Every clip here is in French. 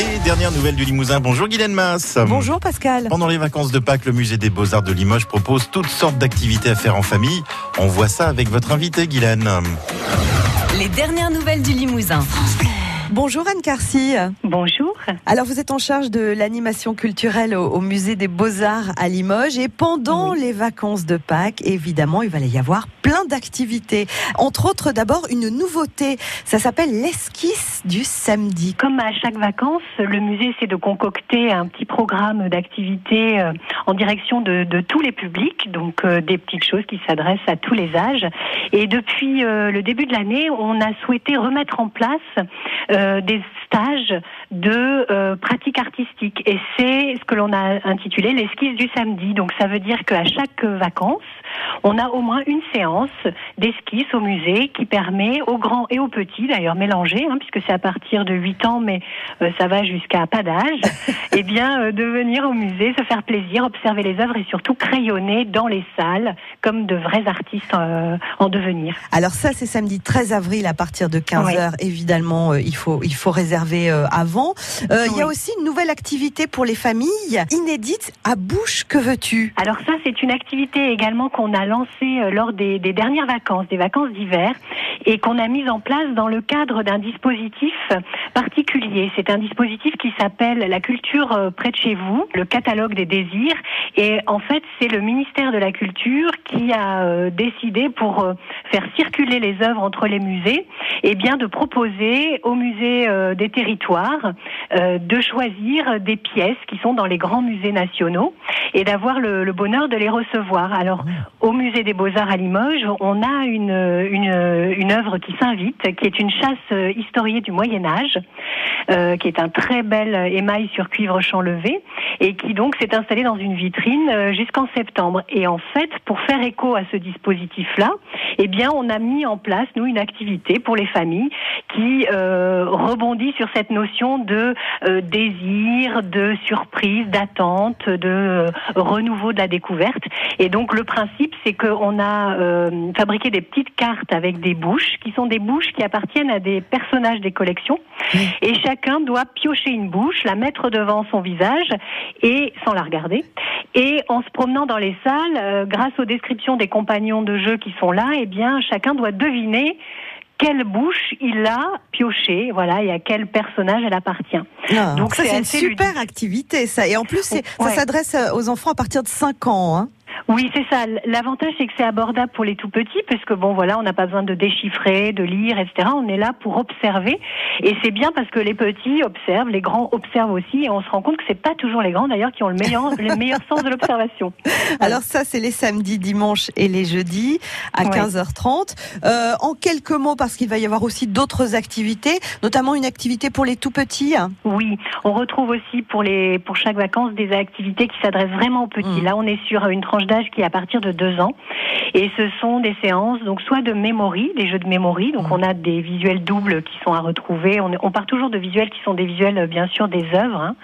Les dernières nouvelles du Limousin. Bonjour Guylaine Masse. Bonjour Pascal. Pendant les vacances de Pâques, le musée des Beaux-Arts de Limoges propose toutes sortes d'activités à faire en famille. On voit ça avec votre invité Guylaine. Les dernières nouvelles du Limousin. Bonjour Anne Carcy. Bonjour. Alors vous êtes en charge de l'animation culturelle au, au musée des Beaux-Arts à Limoges et pendant les vacances de Pâques, évidemment, il va y avoir plein d'activités. Entre autres, d'abord une nouveauté. Ça s'appelle l'esquisse du samedi. Comme à chaque vacances, le musée essaie de concocter un petit programme d'activités euh, en direction de, de tous les publics, donc euh, des petites choses qui s'adressent à tous les âges. Et depuis euh, le début de l'année, on a souhaité remettre en place euh, des stages de euh, pratique artistique. Et c'est ce que l'on a intitulé l'esquisse du samedi. Donc ça veut dire qu'à chaque vacances, on a au moins une séance d'esquisse au musée qui permet aux grands et aux petits, d'ailleurs mélangés, hein, puisque c'est à partir de 8 ans, mais euh, ça va jusqu'à pas d'âge, eh bien euh, de venir au musée, se faire plaisir, observer les œuvres et surtout crayonner dans les salles comme de vrais artistes euh, en devenir. Alors ça, c'est samedi 13 avril à partir de 15h. Évidemment, il faut il faut réserver avant. Il y a aussi une nouvelle activité pour les familles, inédite à bouche que veux-tu? Alors ça, c'est une activité également qu'on a lancée euh, lors des, des dernières vacances, des vacances d'hiver, et qu'on a mise en place dans le cadre d'un dispositif particulier. C'est un dispositif qui s'appelle La culture euh, près de chez vous, le catalogue des désirs. Et en fait, c'est le ministère de la Culture qui a euh, décidé pour faire circuler les œuvres entre les musées, et bien de proposer aux musées des territoires de choisir des pièces qui sont dans les grands musées nationaux et d'avoir le, le bonheur de les recevoir. Alors, au musée des Beaux-Arts à Limoges, on a une, une, œuvre qui s'invite, qui est une chasse euh, historiée du Moyen Âge, euh, qui est un très bel émail sur cuivre champ levé, et qui donc s'est installée dans une vitrine euh, jusqu'en septembre. Et en fait, pour faire écho à ce dispositif-là, eh bien, on a mis en place, nous, une activité pour les familles qui euh, rebondit sur cette notion de euh, désir, de surprise, d'attente, de euh, renouveau de la découverte. Et donc le principe, c'est qu'on a euh, fabriqué des petites cartes avec des bouches, qui sont des bouches qui appartiennent à des personnages des collections. Et chacun doit piocher une bouche, la mettre devant son visage et sans la regarder. Et en se promenant dans les salles, euh, grâce aux descriptions des compagnons de jeu qui sont là, eh bien chacun doit deviner quelle bouche il a pioché, voilà, et à quel personnage elle appartient. Ah, Donc, ça, c'est une super activité, ça. Et en plus, ça s'adresse euh, aux enfants à partir de 5 ans. Hein. Oui, c'est ça. L'avantage, c'est que c'est abordable pour les tout petits, parce que bon, voilà, on n'a pas besoin de déchiffrer, de lire, etc. On est là pour observer, et c'est bien parce que les petits observent, les grands observent aussi, et on se rend compte que c'est pas toujours les grands d'ailleurs qui ont le meilleur, le meilleur sens de l'observation. Alors ça, c'est les samedis, dimanches et les jeudis à Ouais. 15h30. Euh, en quelques mots, parce qu'il va y avoir aussi d'autres activités, notamment une activité pour les tout petits. Oui, on retrouve aussi pour les pour chaque vacances des activités qui s'adressent vraiment aux petits. Mm. Là, on est sur une tranche d'âge qui est à partir de deux ans, et ce sont des séances donc soit de mémoire, des jeux de mémoire. Donc Mm. on a des visuels doubles qui sont à retrouver. On, on part toujours de visuels qui sont des visuels euh, bien sûr des œuvres, hein.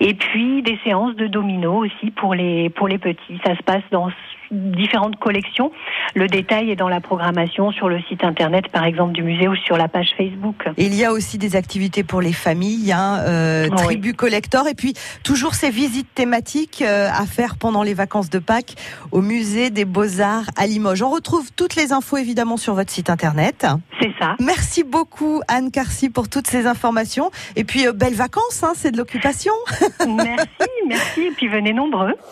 et puis des séances de domino aussi pour les pour les petits. Ça se passe dans différentes collections. Le détail est dans la programmation sur le site internet par exemple du musée ou sur la page Facebook. Il y a aussi des activités pour les familles, hein, euh, tribu collector, et puis toujours ces visites thématiques euh, à faire pendant les vacances de Pâques au musée des Beaux-Arts à Limoges. On retrouve toutes les infos évidemment sur votre site internet. C'est ça. Merci beaucoup Anne Carcy pour toutes ces informations. Et puis euh, belles vacances, hein, c'est de l'occupation. Merci, merci, et puis venez nombreux.